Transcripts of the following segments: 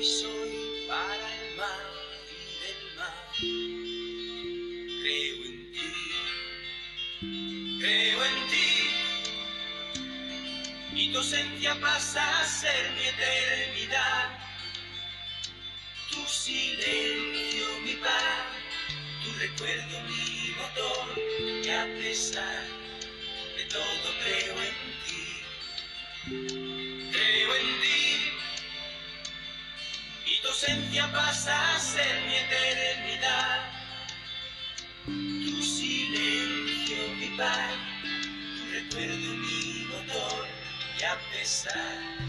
Y soy para el mar y del mar. Creo en ti, creo en ti. Y tu ausencia pasa a ser mi eternidad. Tu silencio, mi paz, tu recuerdo, mi motor. Y a pesar de todo creo en ti. Ausencia pasa a ser mi eternidad. Tu silencio, mi paz, tu recuerdo, mi motor, y a pesar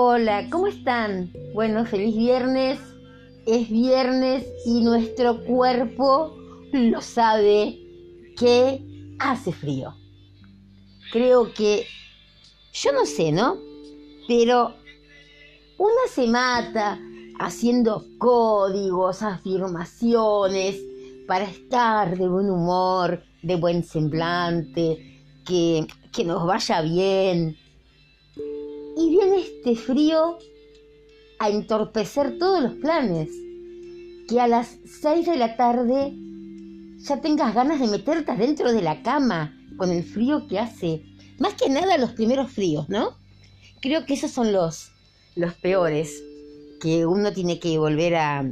Hola, ¿cómo están? Bueno, feliz viernes. Es viernes y nuestro cuerpo lo sabe que hace frío. Creo que, yo no sé, ¿no? Pero una semana haciendo códigos, afirmaciones, para estar de buen humor, de buen semblante, que, que nos vaya bien, frío a entorpecer todos los planes. Que a las 6 de la tarde ya tengas ganas de meterte adentro de la cama con el frío que hace. Más que nada los primeros fríos, ¿no? Creo que esos son los, los peores, que uno tiene que volver a,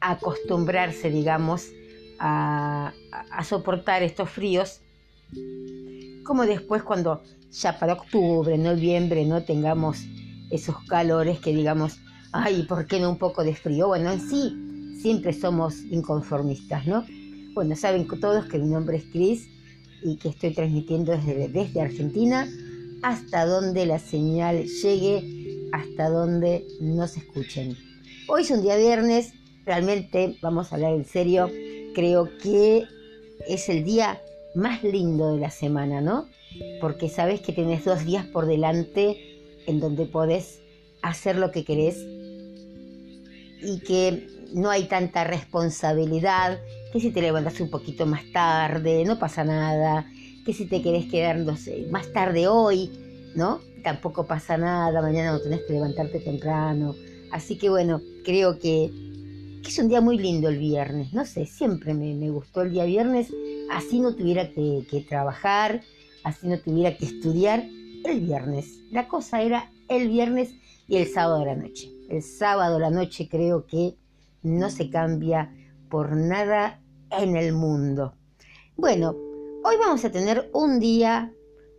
acostumbrarse, digamos, a soportar estos fríos. Como después cuando ya para octubre, noviembre, no tengamos esos calores que digamos, ay, ¿por qué no un poco de frío? Bueno, en sí siempre somos inconformistas, ¿no? Bueno, saben todos que mi nombre es Cris y que estoy transmitiendo desde, desde Argentina hasta donde la señal llegue, hasta donde nos escuchen. Hoy es un día viernes, realmente vamos a hablar en serio, creo que es el día más lindo de la semana, ¿no? Porque sabes que tienes dos días por delante en donde podés hacer lo que querés y que no hay tanta responsabilidad, que si te levantas un poquito más tarde, no pasa nada, que si te querés quedar más tarde hoy, ¿no? Tampoco pasa nada, mañana no tenés que levantarte temprano. Así que bueno, creo que, es un día muy lindo el viernes, no sé, siempre me, gustó el día viernes, así no tuviera que, que trabajar, así no tuviera que estudiar el viernes. La cosa era el viernes y el sábado de la noche. El sábado de la noche creo que no se cambia por nada en el mundo. Bueno, hoy vamos a tener un día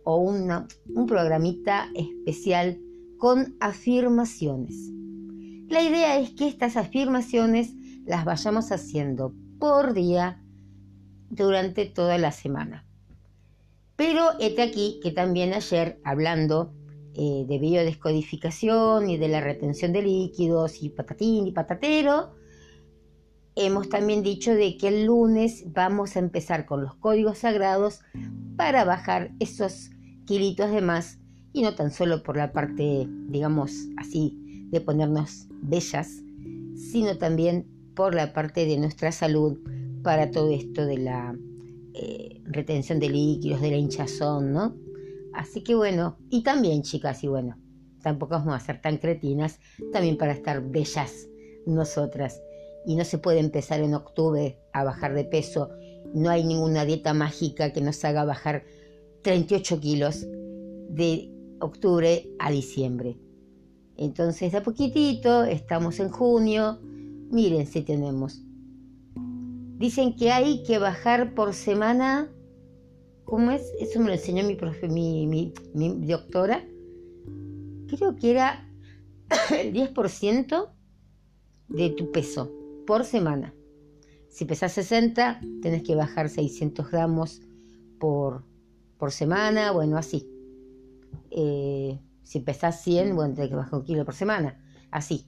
o una, un programita especial con afirmaciones. La idea es que estas afirmaciones las vayamos haciendo por día durante toda la semana. Pero este aquí que también ayer, hablando eh, de biodescodificación y de la retención de líquidos y patatín y patatero, hemos también dicho de que el lunes vamos a empezar con los códigos sagrados para bajar esos kilitos de más y no tan solo por la parte, digamos así, de ponernos bellas, sino también por la parte de nuestra salud para todo esto de la eh, retención de líquidos, de la hinchazón, ¿no? Así que bueno, y también chicas, y bueno, tampoco vamos a ser tan cretinas, también para estar bellas nosotras. Y no se puede empezar en octubre a bajar de peso, no hay ninguna dieta mágica que nos haga bajar 38 kilos de octubre a diciembre. Entonces, a poquitito, estamos en junio, miren si tenemos Dicen que hay que bajar por semana. ¿Cómo es? Eso me lo enseñó mi, profe, mi, mi, doctora. Creo que era el 10% de tu peso por semana. Si pesas 60, tenés que bajar 600 gramos por, por semana, bueno, así. Eh, si pesas 100, bueno, tenés que bajar un kilo por semana, así.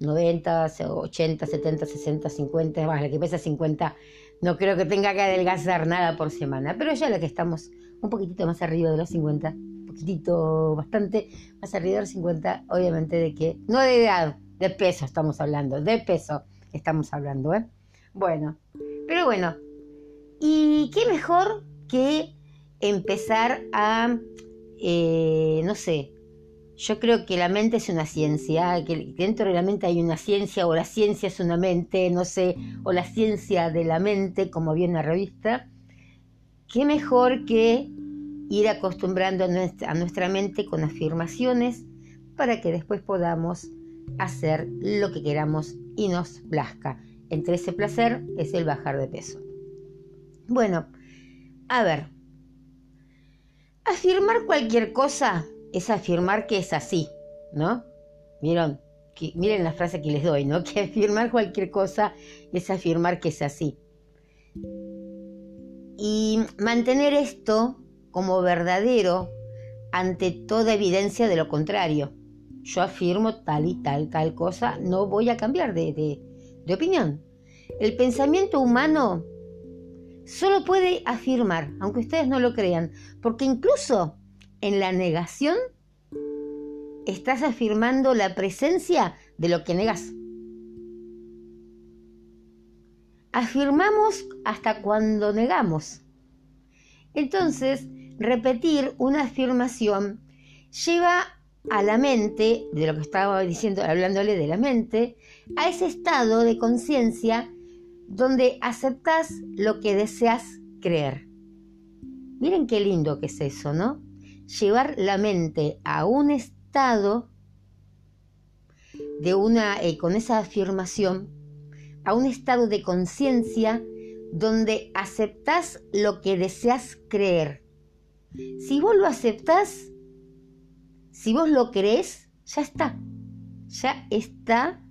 90, 80, 70, 60, 50, más la que pesa 50, no creo que tenga que adelgazar nada por semana, pero ya la que estamos un poquitito más arriba de los 50, un poquitito, bastante más arriba de los 50, obviamente de que, no de edad, de peso estamos hablando, de peso estamos hablando, ¿eh? Bueno, pero bueno, ¿y qué mejor que empezar a, eh, no sé, yo creo que la mente es una ciencia, que dentro de la mente hay una ciencia, o la ciencia es una mente, no sé, o la ciencia de la mente, como viene la revista. ¿Qué mejor que ir acostumbrando a nuestra mente con afirmaciones para que después podamos hacer lo que queramos y nos plazca? Entre ese placer es el bajar de peso. Bueno, a ver, afirmar cualquier cosa es afirmar que es así, ¿no? Miren, la frase que les doy, ¿no? Que afirmar cualquier cosa es afirmar que es así. Y mantener esto como verdadero ante toda evidencia de lo contrario. Yo afirmo tal y tal, tal cosa, no voy a cambiar de, de opinión. El pensamiento humano solo puede afirmar, aunque ustedes no lo crean, porque incluso en la negación estás afirmando la presencia de lo que negas. Afirmamos hasta cuando negamos. Entonces, repetir una afirmación lleva a la mente, de lo que estaba diciendo, hablándole de la mente, a ese estado de conciencia donde aceptas lo que deseas creer. Miren qué lindo que es eso, ¿no? Llevar la mente a un estado de una, eh, con esa afirmación, a un estado de conciencia donde aceptas lo que deseas creer. Si vos lo aceptás, si vos lo crees, ya está. Ya está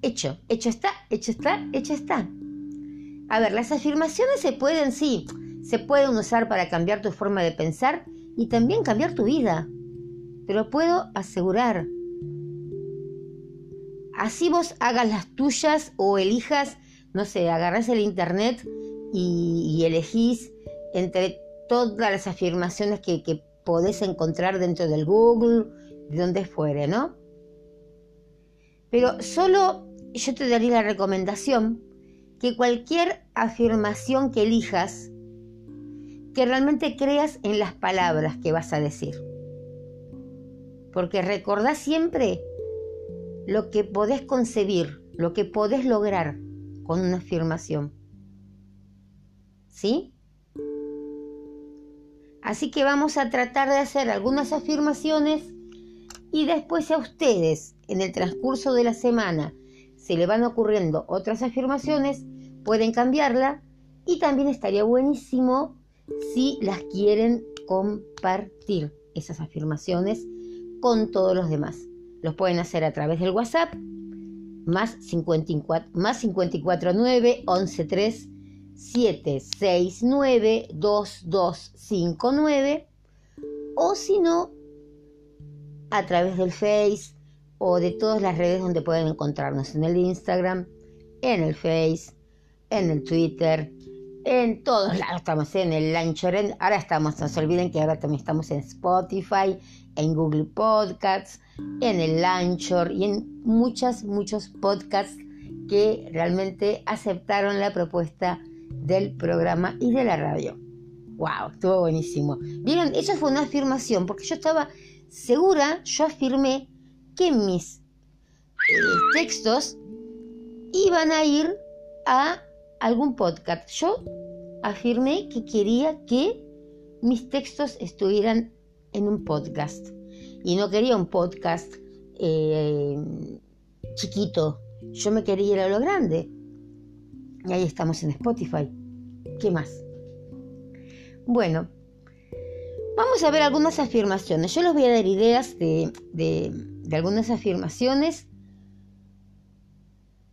hecho. Hecho está, hecho está, hecho está. A ver, las afirmaciones se pueden, sí, se pueden usar para cambiar tu forma de pensar y también cambiar tu vida. Te lo puedo asegurar. Así vos hagas las tuyas o elijas, no sé, agarras el internet y, elegís entre todas las afirmaciones que, que podés encontrar dentro del Google, de donde fuere, ¿no? Pero solo yo te daría la recomendación que cualquier afirmación que elijas que realmente creas en las palabras que vas a decir. Porque recordá siempre lo que podés concebir, lo que podés lograr con una afirmación. ¿Sí? Así que vamos a tratar de hacer algunas afirmaciones y después a ustedes en el transcurso de la semana se le van ocurriendo otras afirmaciones, pueden cambiarla y también estaría buenísimo si las quieren compartir esas afirmaciones con todos los demás. Los pueden hacer a través del WhatsApp más 54 más 549 113 769 2259 o si no a través del Face o de todas las redes donde pueden encontrarnos en el Instagram, en el Face, en el Twitter, en todos lados estamos, en el Anchor, ahora estamos, no se olviden que ahora también estamos en Spotify, en Google Podcasts, en el Anchor y en muchos, muchos podcasts que realmente aceptaron la propuesta del programa y de la radio. ¡Wow! Estuvo buenísimo. Vieron, eso fue una afirmación, porque yo estaba segura, yo afirmé que mis eh, textos iban a ir a algún podcast. Yo afirmé que quería que mis textos estuvieran en un podcast. Y no quería un podcast eh, chiquito. Yo me quería ir a lo grande. Y ahí estamos en Spotify. ¿Qué más? Bueno, vamos a ver algunas afirmaciones. Yo les voy a dar ideas de, de algunas afirmaciones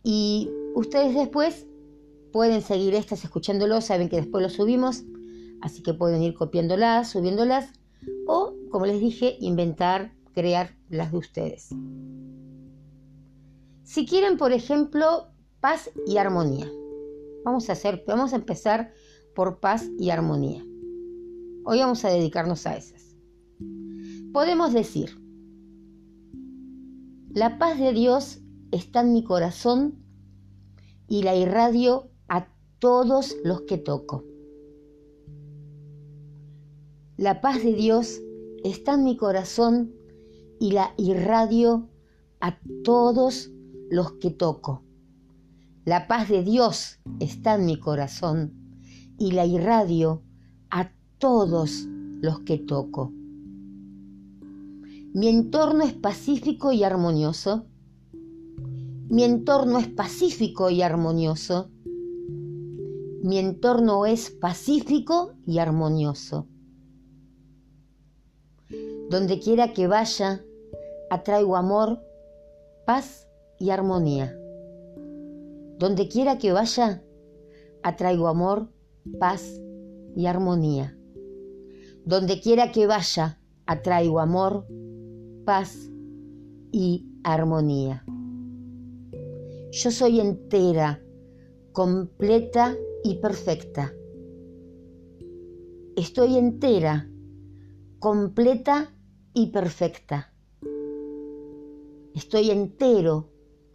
y ustedes después Pueden seguir estas escuchándolo, saben que después lo subimos, así que pueden ir copiándolas, subiéndolas o, como les dije, inventar, crear las de ustedes. Si quieren, por ejemplo, paz y armonía. Vamos a hacer, vamos a empezar por paz y armonía. Hoy vamos a dedicarnos a esas. Podemos decir, la paz de Dios está en mi corazón y la irradio todos los que toco. La paz de Dios está en mi corazón y la irradio a todos los que toco. La paz de Dios está en mi corazón y la irradio a todos los que toco. Mi entorno es pacífico y armonioso. Mi entorno es pacífico y armonioso. Mi entorno es pacífico y armonioso. Donde quiera que vaya, atraigo amor, paz y armonía. Donde quiera que vaya, atraigo amor, paz y armonía. Donde quiera que vaya, atraigo amor, paz y armonía. Yo soy entera, completa y perfecta. Estoy entera, completa y perfecta. Estoy entero,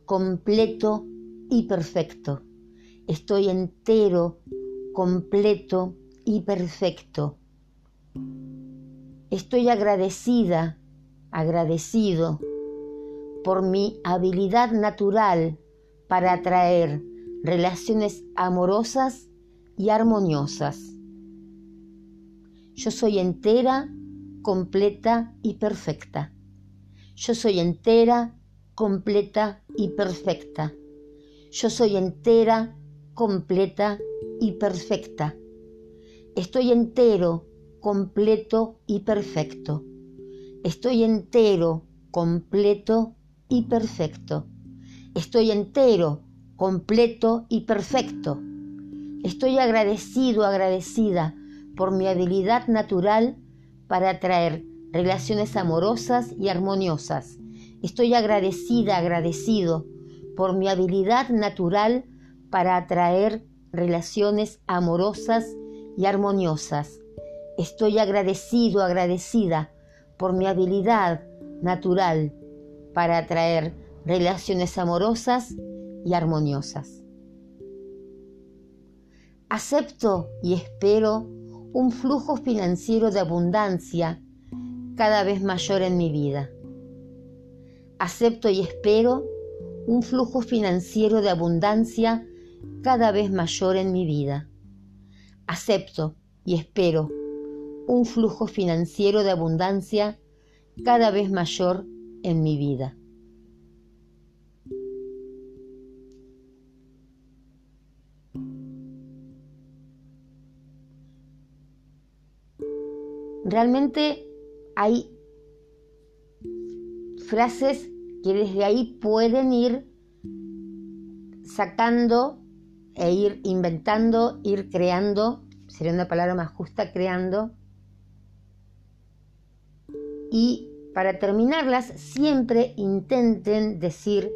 completo y perfecto. Estoy entero, completo y perfecto. Estoy agradecida agradecido por mi habilidad natural para atraer relaciones amorosas y armoniosas. Yo soy entera, completa y perfecta. Yo soy entera, completa y perfecta. Yo soy entera, completa y perfecta. Estoy entero, completo y perfecto. Estoy entero, completo y perfecto. Estoy entero, completo y perfecto. Estoy agradecido, agradecida por mi habilidad natural para atraer relaciones amorosas y armoniosas. Estoy agradecida, agradecido por mi habilidad natural para atraer relaciones amorosas y armoniosas. Estoy agradecido, agradecida por mi habilidad natural para atraer relaciones amorosas y armoniosas. Acepto y espero un flujo financiero de abundancia cada vez mayor en mi vida. Acepto y espero un flujo financiero de abundancia cada vez mayor en mi vida. Acepto y espero un flujo financiero de abundancia cada vez mayor en mi vida. Realmente hay frases que desde ahí pueden ir sacando e ir inventando, ir creando, sería una palabra más justa, creando y para terminarlas siempre intenten decir,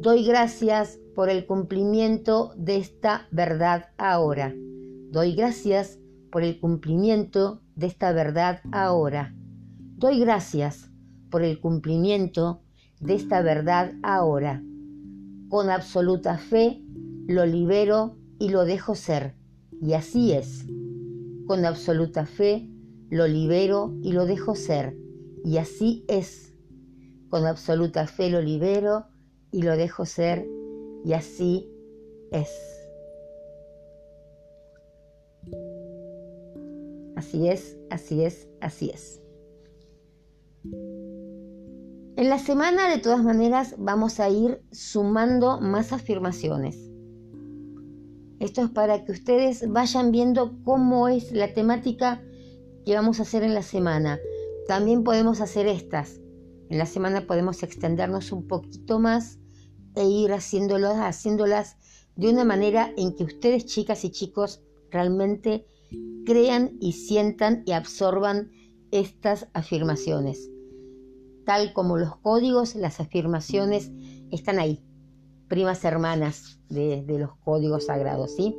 doy gracias por el cumplimiento de esta verdad ahora. Doy gracias por el cumplimiento de esta verdad ahora. Doy gracias por el cumplimiento de esta verdad ahora. Con absoluta fe lo libero y lo dejo ser. Y así es. Con absoluta fe lo libero y lo dejo ser. Y así es. Con absoluta fe lo libero y lo dejo ser. Y así es. Así es, así es, así es. En la semana de todas maneras vamos a ir sumando más afirmaciones. Esto es para que ustedes vayan viendo cómo es la temática que vamos a hacer en la semana. También podemos hacer estas. En la semana podemos extendernos un poquito más e ir haciéndolas, haciéndolas de una manera en que ustedes, chicas y chicos, realmente crean y sientan y absorban estas afirmaciones. Tal como los códigos, las afirmaciones están ahí, primas hermanas de, los códigos sagrados, ¿sí?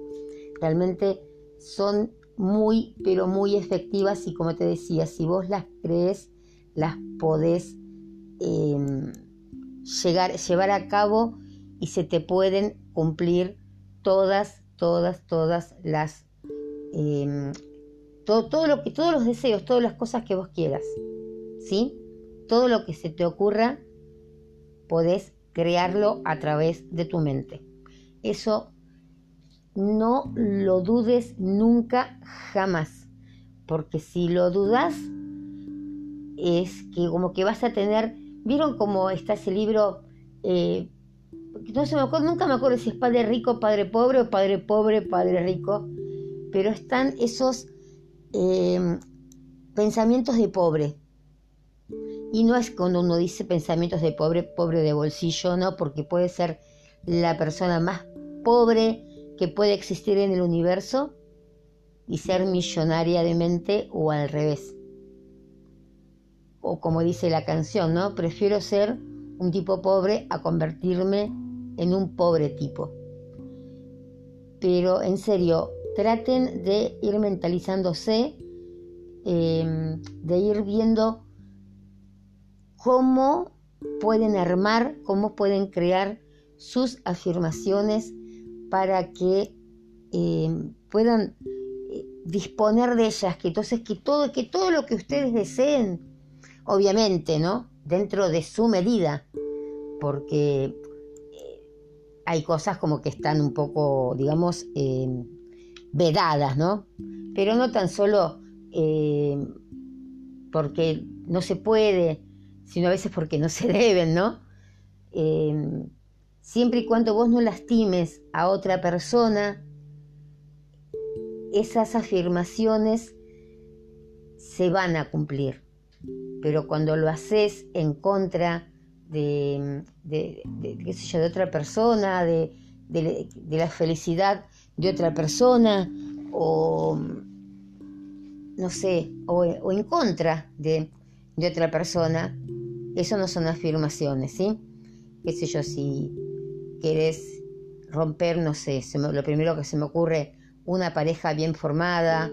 Realmente son muy, pero muy efectivas y como te decía, si vos las crees, las podés em, llegar, llevar a cabo y se te pueden cumplir todas, todas, todas las... Em, todo, todo, lo que, todos los deseos, todas las cosas que vos quieras, ¿sí? Todo lo que se te ocurra, podés crearlo a través de tu mente. Eso no lo dudes nunca, jamás. Porque si lo dudas, es que como que vas a tener, ¿vieron cómo está ese libro? Eh, no se me acuerdo, nunca me acuerdo si es padre rico, padre pobre o padre pobre, padre rico, pero están esos em, pensamientos de pobre. Y no es cuando uno dice pensamientos de pobre, pobre de bolsillo, no, porque puede ser la persona más pobre que puede existir en el universo y ser millonaria de mente o al revés. O como dice la canción, ¿no? Prefiero ser un tipo pobre a convertirme en un pobre tipo. Pero en serio, traten de ir mentalizándose, em, de ir viendo cómo pueden armar, cómo pueden crear sus afirmaciones para que eh, puedan eh, disponer de ellas, que entonces que todo, que todo lo que ustedes deseen, obviamente, ¿no? Dentro de su medida, porque eh, hay cosas como que están un poco, digamos, vedadas, ¿no? Pero no tan solo porque no se puede, sino a veces porque no se deben, ¿no? Siempre y cuando vos no lastimes a otra persona, esas afirmaciones se van a cumplir. Pero cuando lo haces en contra de, de, qué sé yo, de otra persona, de, la felicidad de otra persona, o no sé, o, en contra de, otra persona, eso no son afirmaciones, ¿sí? Qué sé yo, si querés romper, no sé, lo primero que se me ocurre, una pareja bien formada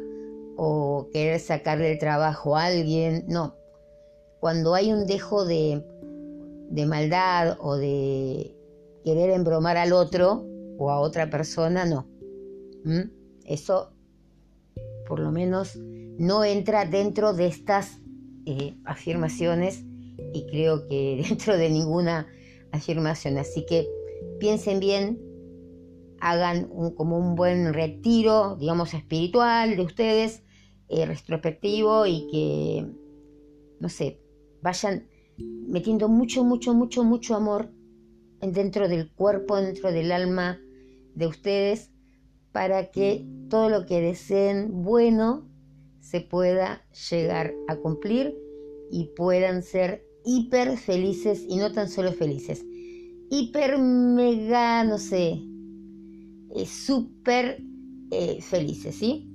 o querer sacarle el trabajo a alguien, no. Cuando hay un dejo de, de maldad o de querer embromar al otro o a otra persona, no. Eso por lo menos no entra dentro de estas eh, afirmaciones y creo que dentro de ninguna afirmación. Así que piensen bien, hagan como un buen retiro, digamos, espiritual de ustedes, eh, retrospectivo y que, no sé, vayan metiendo mucho, mucho, mucho, mucho amor dentro del cuerpo, dentro del alma de ustedes, para que todo lo que deseen bueno se pueda llegar a cumplir y puedan ser hiper felices y no tan solo felices, hiper mega, no sé, eh, súper eh, felices, ¿sí?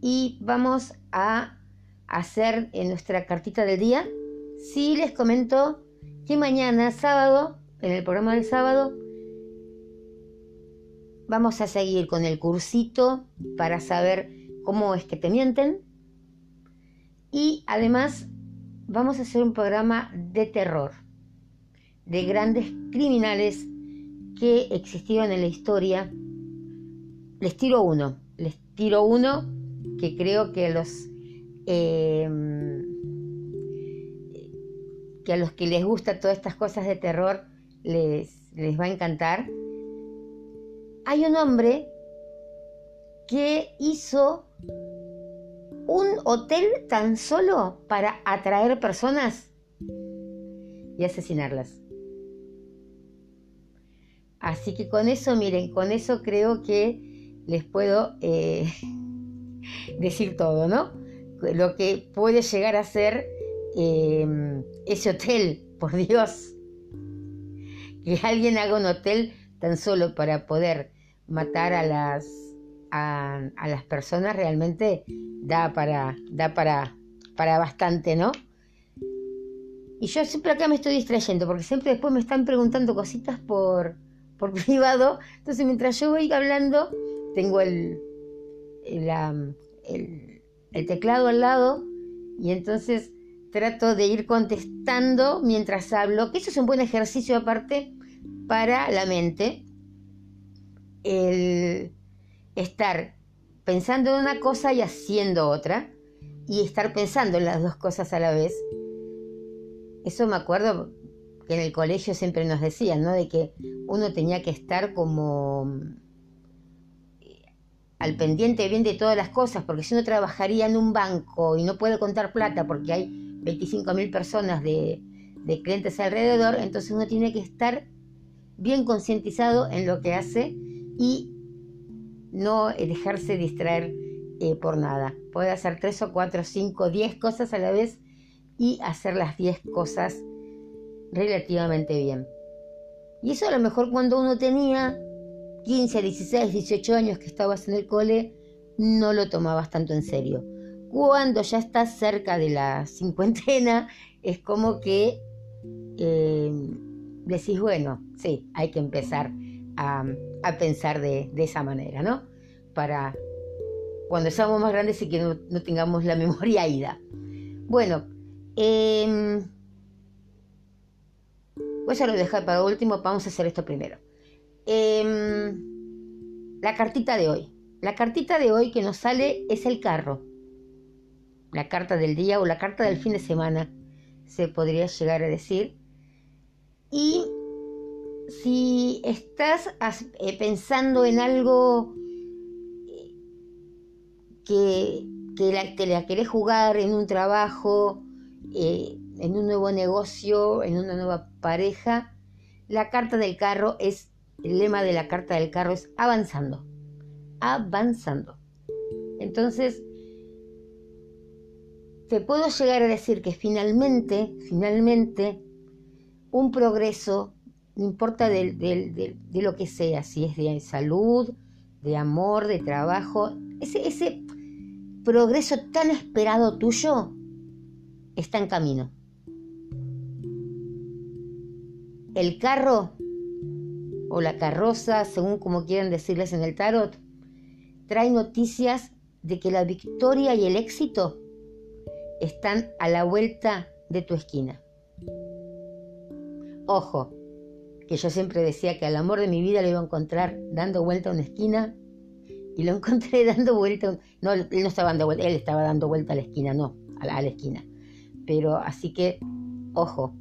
Y vamos a hacer en nuestra cartita del día. Sí, les comento que mañana, sábado, en el programa del sábado, vamos a seguir con el cursito para saber cómo es que te mienten. Y además vamos a hacer un programa de terror de grandes criminales que existieron en la historia. Les tiro uno, les tiro uno que creo que los em, que a los que les gusta todas estas cosas de terror les, les va a encantar. Hay un hombre que hizo un hotel tan solo para atraer personas y asesinarlas. Así que con eso, miren, con eso creo que les puedo eh, decir todo, ¿no? Lo que puede llegar a ser em, ese hotel, por Dios. Que alguien haga un hotel tan solo para poder matar a las, a, las personas realmente da para, da para, para bastante, ¿no? Y yo siempre acá me estoy distrayendo porque siempre después me están preguntando cositas por, por privado. Entonces, mientras yo voy hablando, tengo el, el, el, teclado al lado y entonces trato de ir contestando mientras hablo, que eso es un buen ejercicio aparte para la mente, el estar pensando en una cosa y haciendo otra, y estar pensando en las dos cosas a la vez. Eso me acuerdo que en el colegio siempre nos decían, ¿no? De que uno tenía que estar como eh, al pendiente bien de todas las cosas, porque si uno trabajaría en un banco y no puede contar plata porque hay 25 mil personas de, de clientes alrededor, entonces uno tiene que estar bien concientizado en lo que hace y no dejarse distraer eh, por nada. Puede hacer tres o cuatro, cinco, diez cosas a la vez y hacer las diez cosas relativamente bien. Y eso a lo mejor cuando uno tenía 15, 16, 18 años que estabas en el cole, no lo tomabas tanto en serio. Cuando ya estás cerca de la cincuentena, es como que eh, decís, bueno, sí, hay que empezar a, pensar de, de, esa manera, ¿no? Para cuando seamos más grandes y que no, tengamos la memoria ida. Bueno, eh, voy a lo dejar para último, vamos a hacer esto primero. Em, la cartita de hoy. La cartita de hoy que nos sale es el carro. La carta del día o la carta del fin de semana, se podría llegar a decir. Y si estás eh, pensando en algo que, la, te la querés jugar en un trabajo, eh, en un nuevo negocio, en una nueva pareja, la carta del carro es, el lema de la carta del carro es avanzando, avanzando. Entonces, te puedo llegar a decir que finalmente, finalmente, un progreso, no importa de, de lo que sea, si es de salud, de amor, de trabajo, ese, ese progreso tan esperado tuyo está en camino. El carro o la carroza, según como quieran decirles en el tarot, trae noticias de que la victoria y el éxito están a la vuelta de tu esquina. Ojo, que yo siempre decía que al amor de mi vida lo iba a encontrar dando vuelta a una esquina y lo encontré dando vuelta, no, él no estaba dando vuelta, él estaba dando vuelta a la esquina, no, a la, esquina. Pero así que, ojo,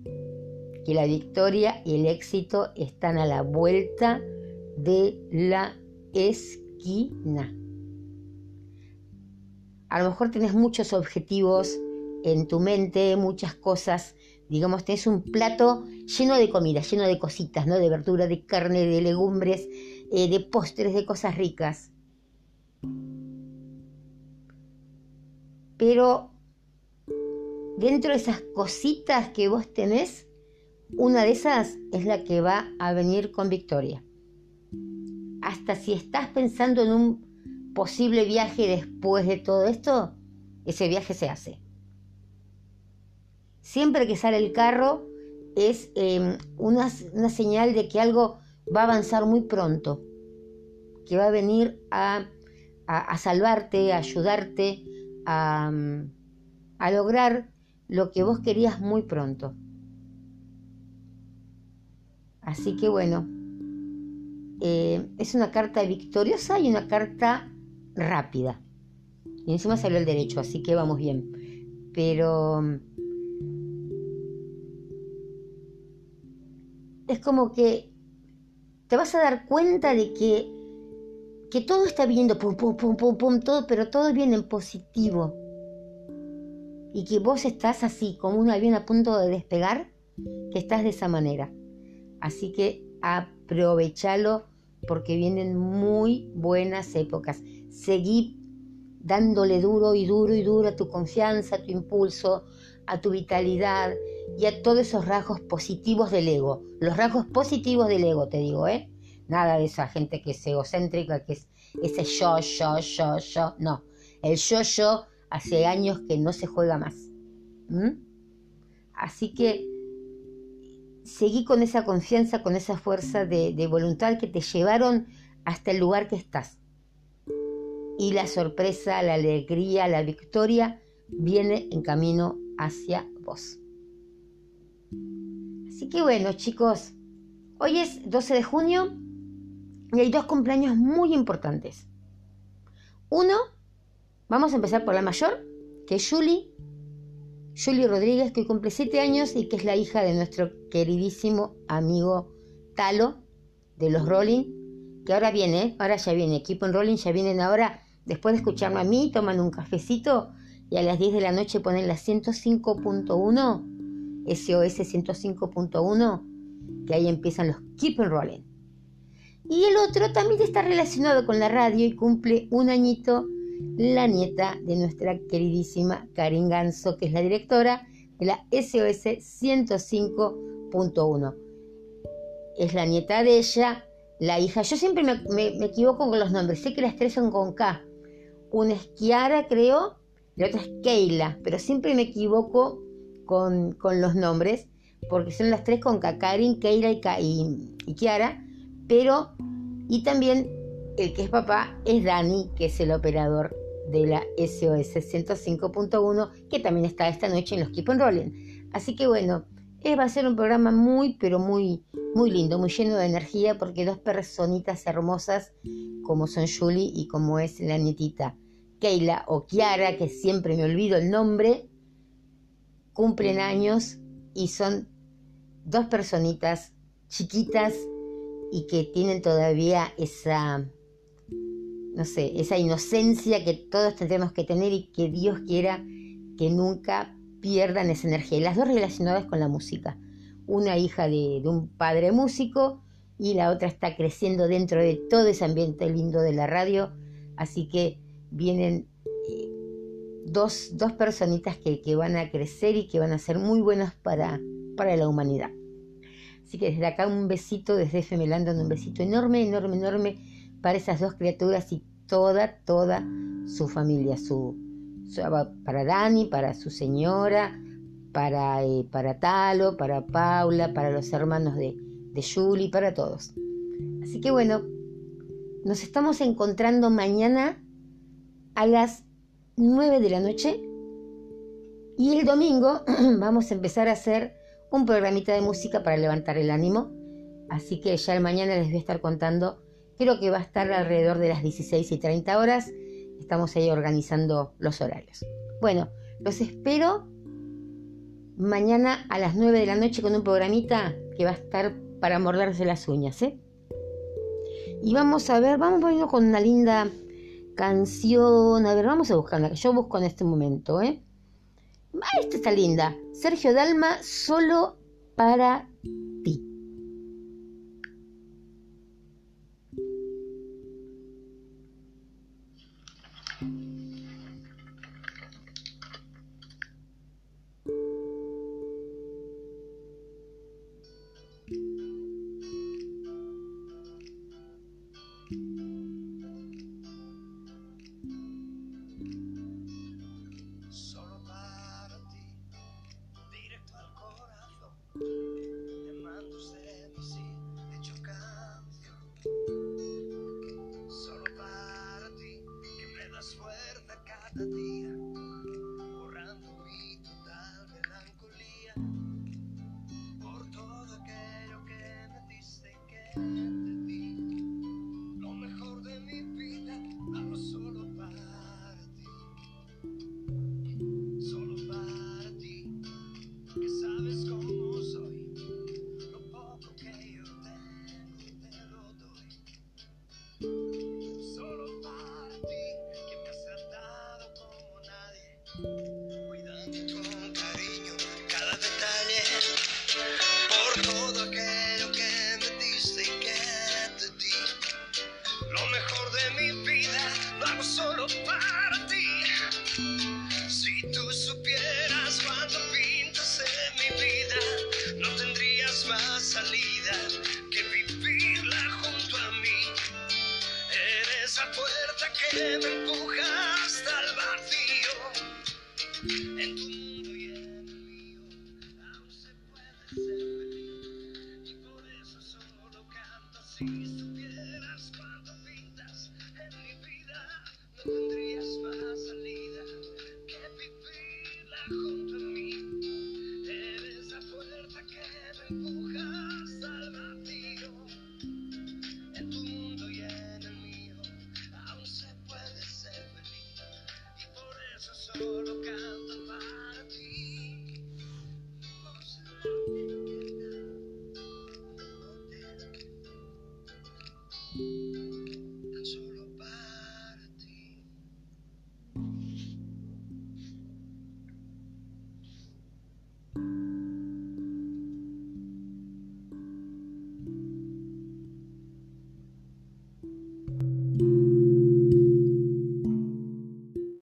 que la victoria y el éxito están a la vuelta de la esquina. A lo mejor tienes muchos objetivos en tu mente, muchas cosas, digamos, tienes un plato lleno de comida, lleno de cositas, ¿no? De verdura, de carne, de legumbres, eh, de postres, de cosas ricas. Pero dentro de esas cositas que vos tenés, una de esas es la que va a venir con victoria. Hasta si estás pensando en un posible viaje después de todo esto, ese viaje se hace. Siempre que sale el carro es em, una, una señal de que algo va a avanzar muy pronto, que va a venir a a, salvarte, a ayudarte a, lograr lo que vos querías muy pronto. Así que bueno, eh, es una carta victoriosa y una carta rápida. Y encima salió el derecho, así que vamos bien. Pero es como que te vas a dar cuenta de que que todo está viendo, pum, pum, pum, pum, pum, todo, pero todo viene en positivo. Y que vos estás así, como un avión a punto de despegar, que estás de esa manera. Así que aprovechalo porque vienen muy buenas épocas. Seguí dándole duro y duro y duro a tu confianza, a tu impulso, a tu vitalidad y a todos esos rasgos positivos del ego. Los rasgos positivos del ego, te digo, ¿eh? Nada de esa gente que es egocéntrica, que es ese yo, yo, yo, yo. No, el yo, yo hace años que no se juega más. ¿Mm? Así que seguí con esa confianza, con esa fuerza de, de voluntad que te llevaron hasta el lugar que estás. Y la sorpresa, la alegría, la victoria viene en camino hacia vos. Así que bueno, chicos, hoy es 12 de junio y hay dos cumpleaños muy importantes. Uno, vamos a empezar por la mayor, que es Julie. Julie Rodríguez, que cumple 7 años y que es la hija de nuestro queridísimo amigo Talo de los Rolling, que ahora viene, ahora ya viene, equipo en Rolling, ya vienen ahora, después de escucharme a mí, toman un cafecito y a las 10 de la noche ponen la 105.1, SOS 105.1, que ahí empiezan los Keep and Rolling. Y el otro también está relacionado con la radio y cumple un añito la nieta de nuestra queridísima Karin Ganso, que es la directora de la SOS 105.1. Es la nieta de ella, la hija. Yo siempre me, me, equivoco con los nombres, sé que las tres son con K. Una es Kiara, creo, la otra es Keila, pero siempre me equivoco con, con los nombres, porque son las tres con K, Karin, Keila y, y, Kiara pero, y también el que es papá es Dani, que es el operador de la SOS 105.1, que también está esta noche en los Keep on Rolling. Así que bueno, va a ser un programa muy, pero muy, muy lindo, muy lleno de energía, porque dos personitas hermosas, como son Julie y como es la nietita Keila o Kiara, que siempre me olvido el nombre, cumplen años y son dos personitas chiquitas y que tienen todavía esa, no sé, esa inocencia que todos tendremos que tener y que Dios quiera que nunca pierdan esa energía. Y las dos relacionadas con la música. Una hija de, un padre músico y la otra está creciendo dentro de todo ese ambiente lindo de la radio. Así que vienen dos, dos personitas que, que, van a crecer y que van a ser muy buenas para, para la humanidad. Así que desde acá un besito, desde FM Landon, un besito enorme, enorme, enorme para esas dos criaturas y toda, toda su familia, su, para Dani, para su señora, para, eh, para Talo, para Paula, para los hermanos de, de Julie, para todos. Así que bueno, nos estamos encontrando mañana a las 9 de la noche y el domingo vamos a empezar a hacer un programita de música para levantar el ánimo. Así que ya el mañana les voy a estar contando. Creo que va a estar alrededor de las 16 y 30 horas. Estamos ahí organizando los horarios. Bueno, los espero mañana a las 9 de la noche con un programita que va a estar para morderse las uñas, ¿eh? Y vamos a ver, vamos poniendo con una linda canción. A ver, vamos a buscarla, yo busco en este momento, ¿eh? Ah, esta está linda. Sergio Dalma, solo para and